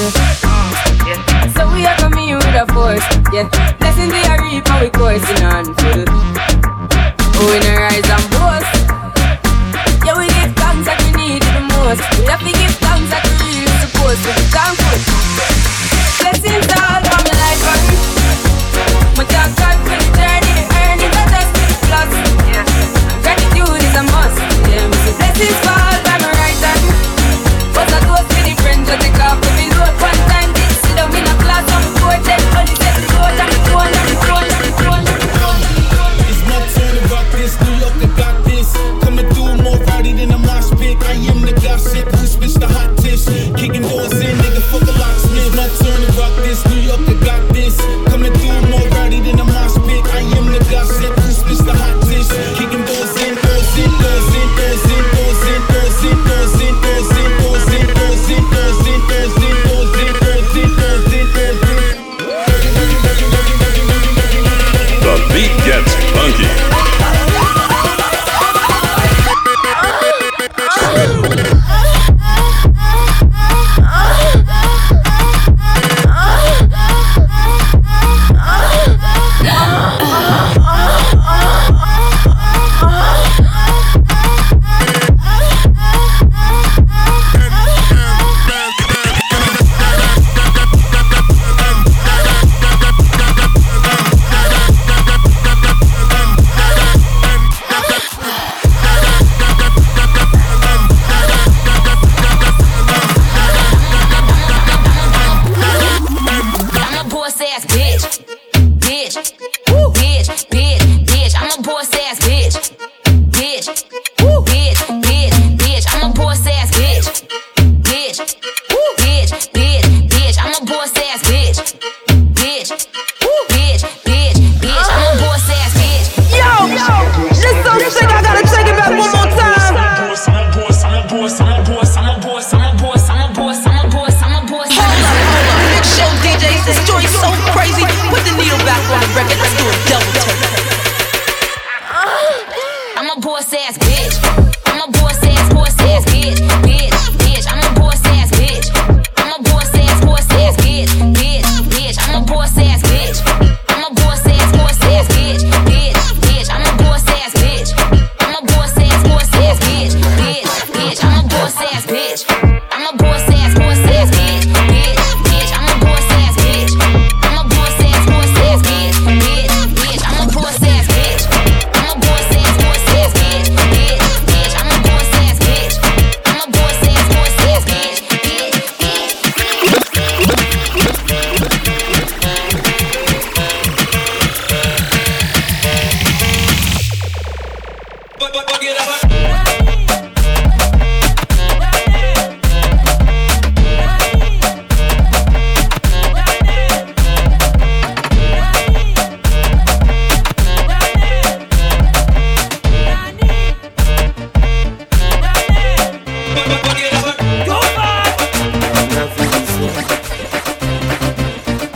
yeah. So we are coming with a force, yeah. Blessing they are reap and we coursing on full. Oh, we a rise and boast. Yeah, we give thanks that we need the most. We have to give thanks that we really supposed to be thankful. Blessings all on my life, man. My thank God for the journey, earning the dust plus. Yeah. Gratitude is a must. Yeah, blessings fall.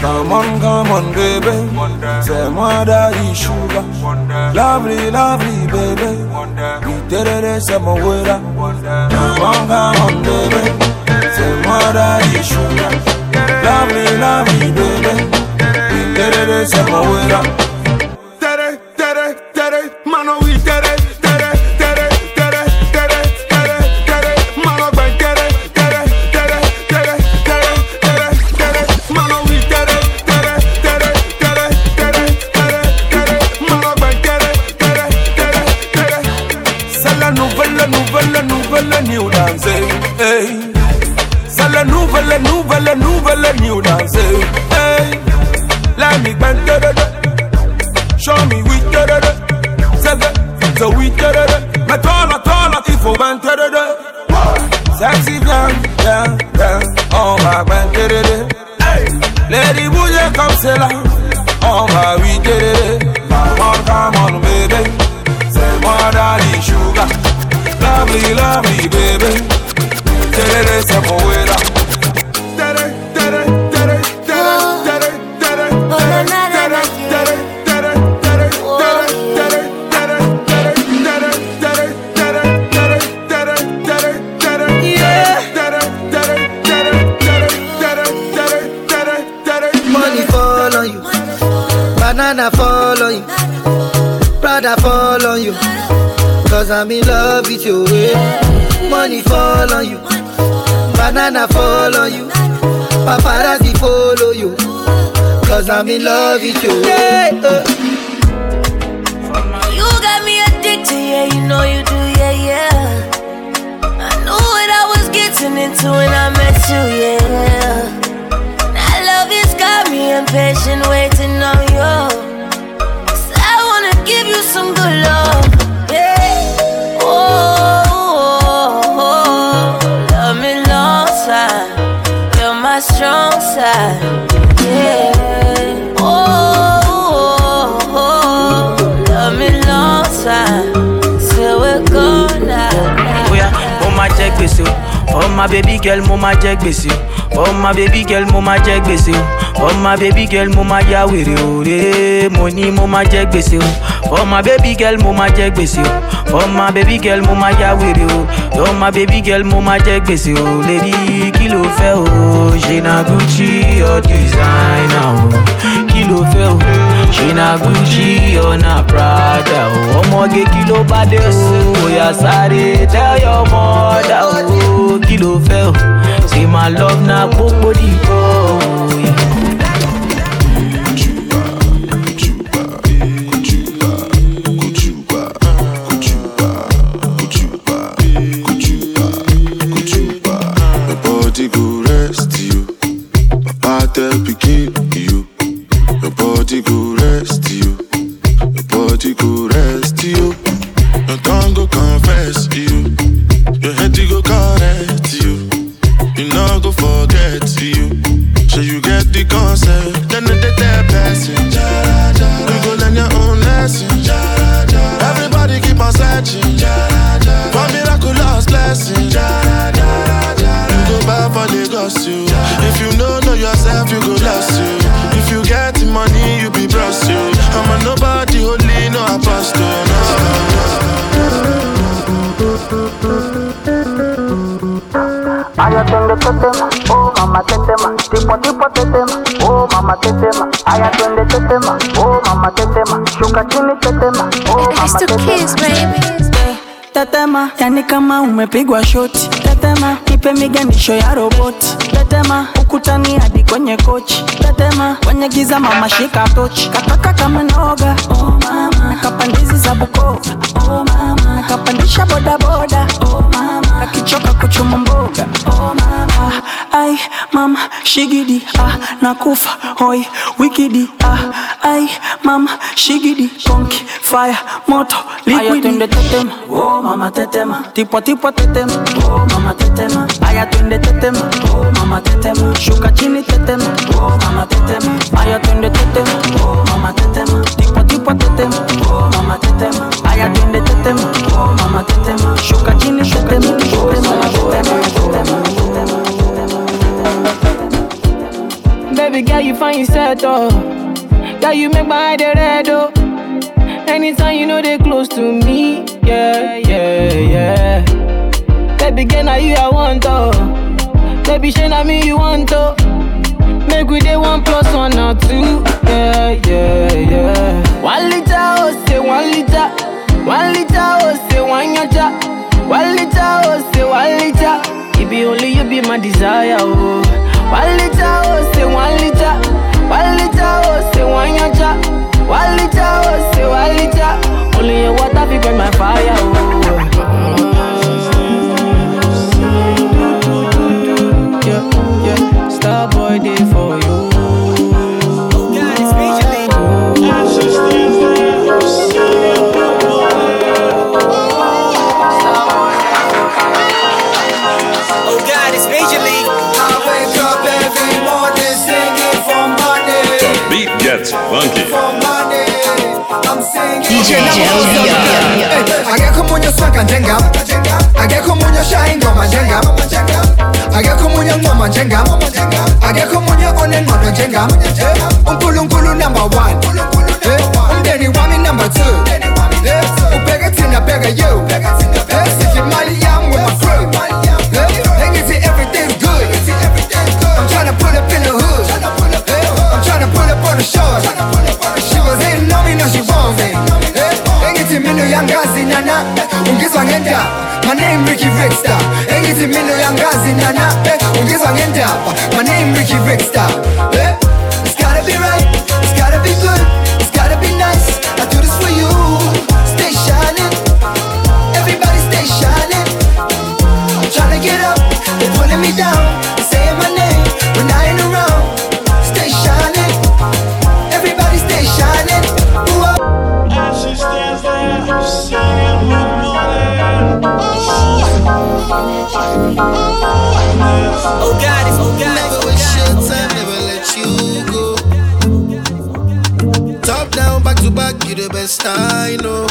Come on, come on, baby. Say, mother, you sugar. Lovely, lovely, baby. We did it, say, my waiter. Come on, come on, baby. Say, mother, you sugar. Lovely, lovely, baby. We did it, say, my waiter. let you dance. Hey, let me bang. Show me we da da da. Zeze, so we da da da. Me tola tola tifo bang da da da. Sexy down, down, down. Oh my bang da da da. Lady, would you come say? I'm in love with you. eh. Money fall on you, banana fall on you, paparazzi follow you. Cause I'm in love with you. Uh. You got me addicted, yeah, you know you do, yeah, yeah. I knew what I was getting into when I met you, yeah. That love has got me impatient, waiting on you. Yeah. Oh, oh, oh, love me long time, we're ma jẹ gbèsè Oh, oh, oh, o. For my baby girl, mo ma jẹ gbèsè o. For my baby girl, mo ma jẹ gbèsè o. For my baby girl, mo ma ya wèrè o. Re, mo ní mo ma jẹ gbèsè o. For my baby girl, mo ma jẹ gbèsè o. For my baby girl, mo ma ya wèrè o. For my baby girl, mo ma jẹ gbèsè o. Lady, kí ló fẹ́ o? Ṣé Gucci or designer o? Kí fẹ́ o? Ṣé na Gucci na Prada o? Ọmọge kí ló bá dé? Oya sáré tell your mother o. Kí ló fẹ́ o? Love na. Tetema, tipo tetema, oh mama tetema. Aya twende tetema, oh mama tetema, shuka chini tetema, oh mama tetema. Tetema, yani kama umepigwa shoti. Tetema, ipe miganisho ya roboti. Tetema, ukutani hadi kwenye kochi. Tetema, kwenye giza mama shika tochi. Kataka kama noga, oh mama. Nakapandizi za Bukoba, oh mama. Nakapandisha boda boda, oh shigidi, ah, nakufa, hoi, wikidi, ah, ai, mama, shigidi, konki, fire, moto, liquidi. Aya twende tetema, oh mama tetema, tipo tipo tetema, oh mama tetema. Aya twende tetema, oh mama tetema, shuka chini tetema, oh mama tetema. Aya twende tetema, Girl, you make my eye red, oh. Anytime you know they close to me, yeah, yeah, yeah. Baby girl, now you I want, oh. Baby, shey na me you want, oh. Make we day one plus one or two, yeah, ushayingoma njengam akekho omunye oncoma njengam akekho omunye onengqondo njengam unkulunkulu number one. Eh, umndeni wami number two. Eh, ubheke thina bheke you. Ricky Rickstar Engithi mina uyangazi nana Ungizwa ngendaba. My name Ricky Rickstar Eh, Oh, oh, oh, oh God, it's oh God. Never waste your time, never let you go. Top down, back to back, you the best I know.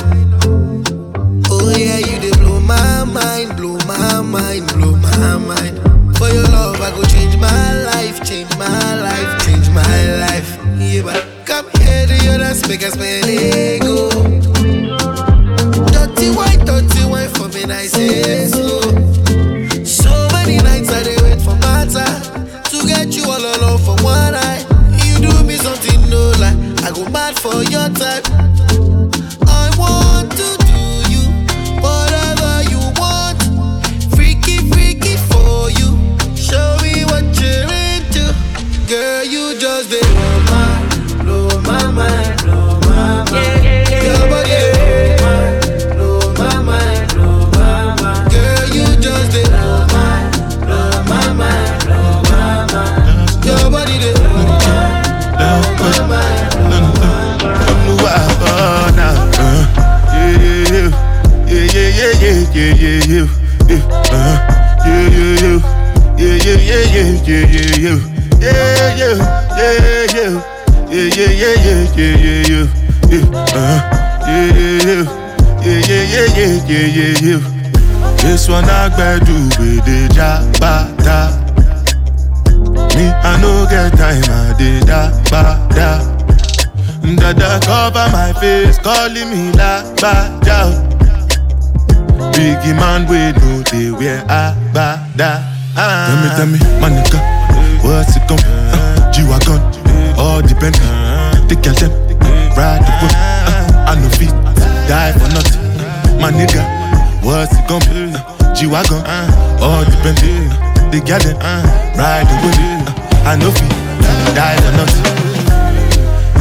Oh yeah, you they blow my mind, blow my mind, blow my mind. For your love, I go change my life, change my life, change my life. Yeah, but come here to your dance, make us spend ego. Dirty white, dirty white for me, I say so. For your This one I do with the jabata. Me, I no get time, I did da ba da. Dada cover my face, calling me la ba da. Biggie man, we know they wear a ba da. Tell me, tell me, my nigga, what's it come? Uh, G-Wagon, all the Bentley, the girl them, ride the whip. Uh, I no fit, die for nothing. My nigga, what's it come? Uh, G-Wagon, all Bentley, the girl them, ride the whip. Uh, I no fit, die for nothing.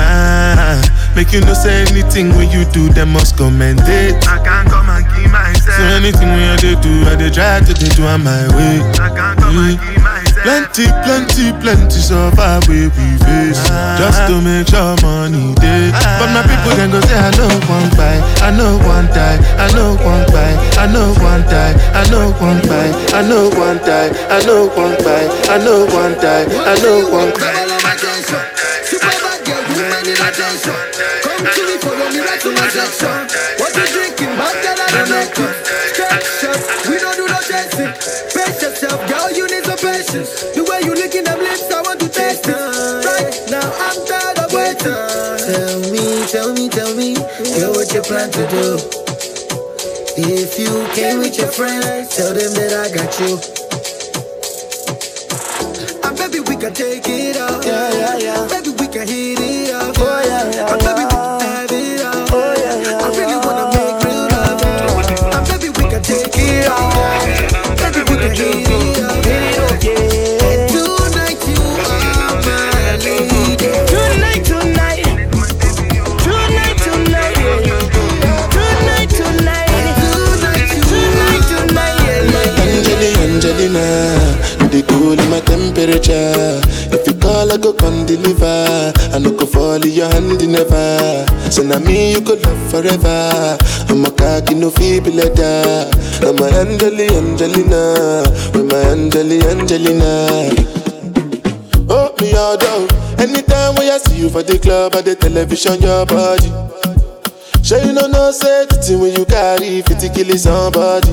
Ah, make you no say anything when you do, them must commentate. I can't come and keep myself. So anything when I do, I dey try to dey do on my way. I can't come and keep myself. Plenty, plenty, plenty suffer we we face just to make sure money day. But my people then go say I know one buy, I know one die, I know one buy, I know one die, I know one buy, I know one die, I know one buy, I know one die, I know one buy. Attention. Come to me, right to my section. What you drinking, bad girl, I don't make it it. Yourself, girl, you need some patience. The way you licking them lips, I want to taste it. Right now, I'm tired of waiting. Tell me, tell me, tell me, girl, what you plan to do? If you came with your friends, tell them that I got you. And baby, we can take it off. Yeah, yeah, yeah. Baby, So now me you could love forever. I'm a cocky no feeble letter. I'm a Angeli, Angelina, with my Angeli, Angelina. Oh, me all down. Anytime when I see you for the club or the television, your body. Sure you know no thing when you carry 50 kill somebody.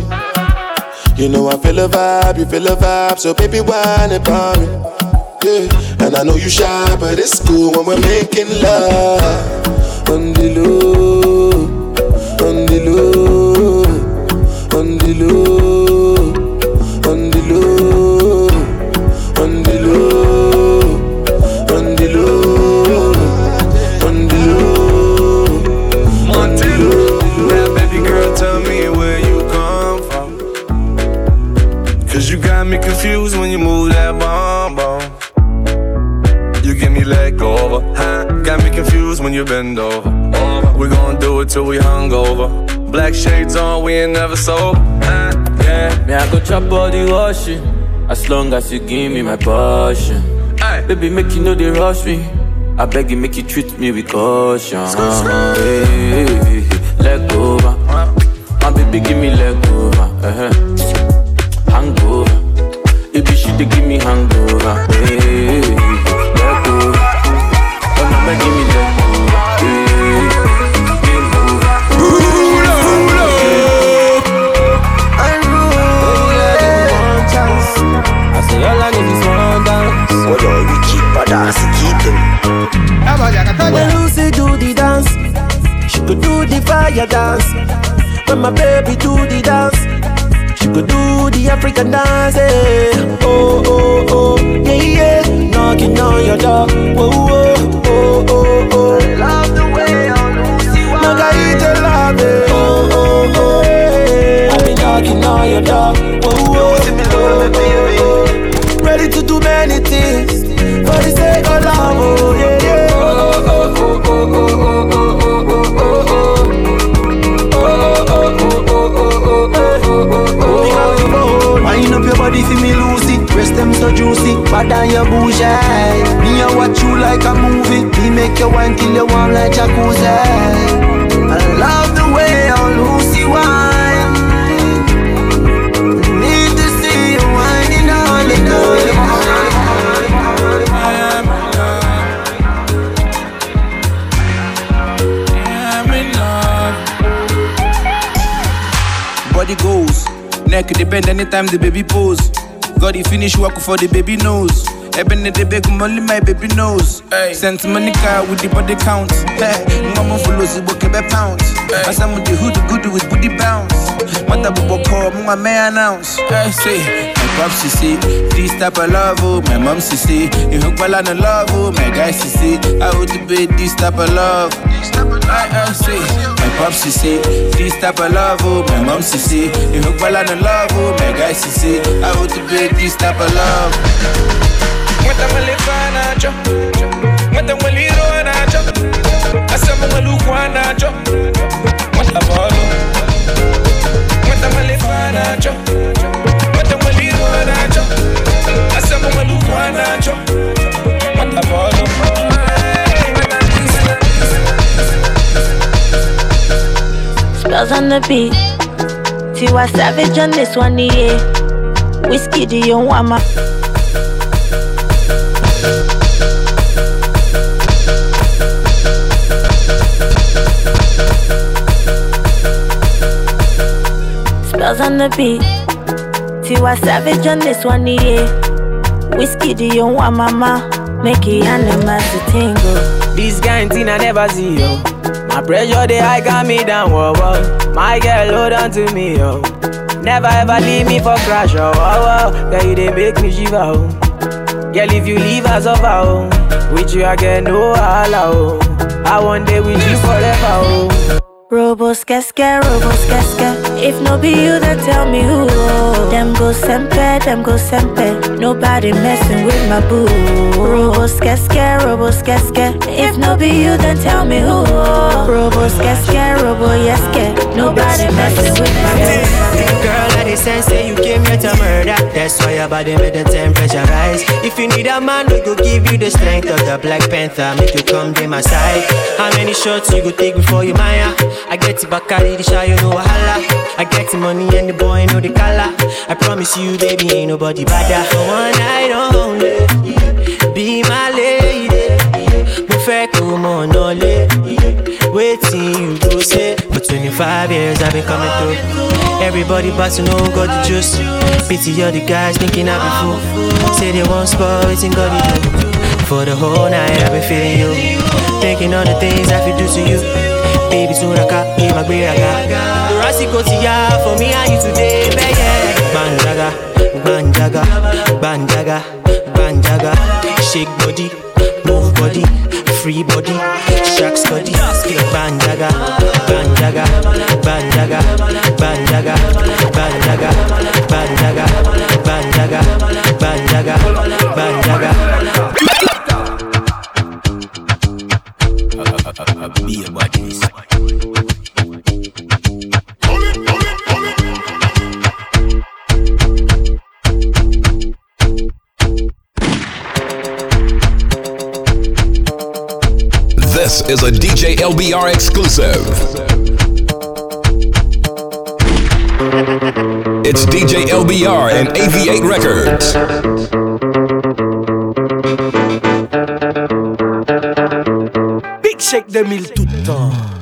You know I feel a vibe, you feel a vibe, so baby whine about me. Yeah, and I know you shy, but it's cool when we're making love on the low, on the low, on the low, As long as you give me my passion. Baby, make you know they rush me. I beg you, make you treat me with caution. Hey, hey, hey. Leg over. My baby, give me leg over. Uh-huh. Dun dun so juicy Bad than your bougie. Me I watch you like a movie. Me make you wine till you warm like jacuzzi. I love the way how Lucy wine Need to see you whining all the time. Body goes, neck depend anytime the baby pose. Got the finish work for the baby nose. Eben the big only my baby knows. Sent Monica with the body count. Hey, mama follows the book a pound. As I'm with the hood good with booty bounce. Mother bobo call, my man announce. Hey, say, my pops see, this type of love, oh, my mom see, you hook well on the love, oh, my guys see, I would be this type of love. I, I say, my pops see, this type of love, oh, my mom see, you hook well on the love, oh, my guys see, I would be this type of love. Mwata mwalifa nacho Mwata mwaliro nacho Asama mwalukwa nacho Mwata bolo Mwata mwalifa nacho Spellz on the beat. Tiwa Savage on this one, yeah. Whiskey, do you want my? Spellz on the beat. Tiwa Savage on this one, yeah. Whiskey, do you want mama? Make it animals to tingle. This thing I never see, yo. My pressure they high got me down, whoa, whoa. My girl, hold on to me, yo. Never ever leave me for crash, oh, whoa, whoa. Girl, you they make me shiver, oh. Girl, if you leave us over, oh. With you I get no holla, oh. I want day with you forever, oh. Robos casca, robos casca. If no be you, then tell me who. Oh. Them go sempe, them go sempe. Nobody messing with my boo. Robos casca, robos casca. If no be you, then tell me who. Oh. Robos casca, robo yeske. Nobody messing with my boo. Girl, I sense say you came here to murder. That's why your body made the temperature rise. If you need a man, we go give you the strength of the Black Panther. Make you come to my side. How many shots you go take before you maya? I get the Bacardi, the shy, you know wahala. I get the money and the boy know the color. I promise you, baby, ain't nobody better. One night only, be my lady. Mo fẹ́ kó. Waiting you go say. For 25 years I've been coming through. Everybody but to know got the. Pity all the guys thinking I be fool. Say they won't spoil, waiting God do. For the whole night I've been feeling you. Thinking all the things I feel do to you. Baby, soon I got be my great aga. Rasi go to ya for me and you today, baby. Banjaga, banjaga, banjaga, banjaga. Shake body, move body, free body, shakes body. Banjaga, banjaga, banjaga, banjaga, banjaga, banjaga, banjaga, banjaga, banjaga. Be It's DJ LBR and AV8 Records. Big Shake 2000 tout le temps.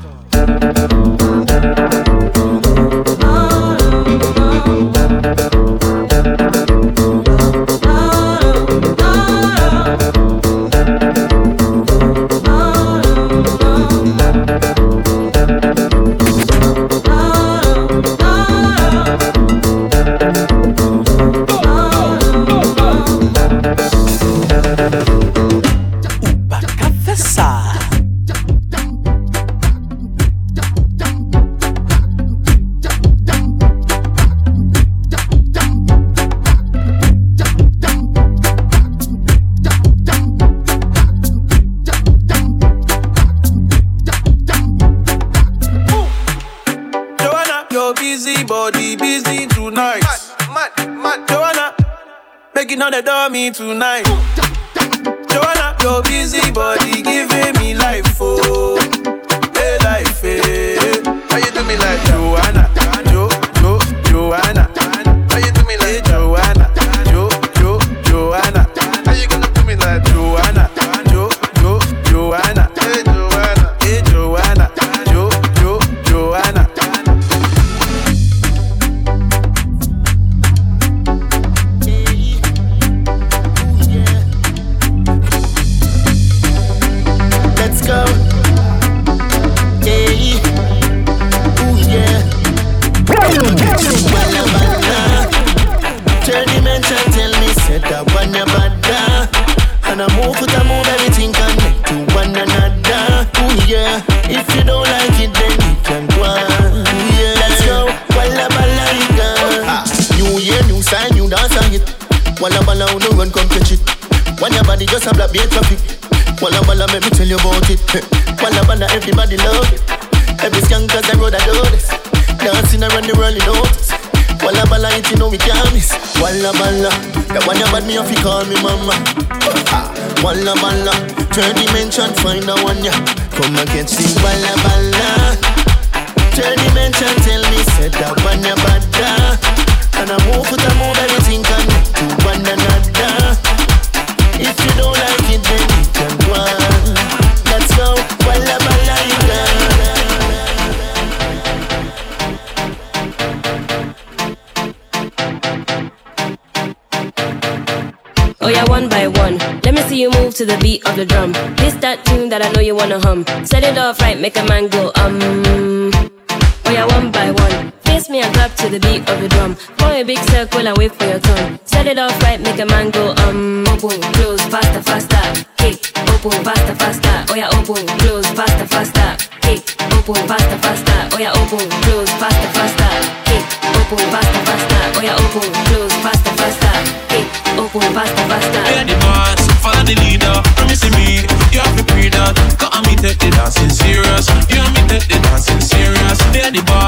É that you Dancing around the you notice. Walla walla, it you know we can't miss. Walla walla, the one you bad me off, you call me mama. Walla walla, third dimension, find the one ya. Come and catch this walla walla. Third dimension, tell me, set that one ya bad And I move it, I move everything connect to one another. If you don't like Oh yeah, one by one. Let me see you move to the beat of the drum. This that tune that I know you wanna hum. Set it off right, make a man go um. Oh yeah, one by one. Face me and clap to the beat of the drum. Form a big circle and wait for your turn. Set it off right, make a man go um. Open, close, faster, faster. Kick, open, faster, faster. Oh yeah, open, faster. Yeah, the boss, follow the leader. Promising me, you have to pre that. Cause me take the dancing serious. You and me take the dancing serious. Yeah, the boss,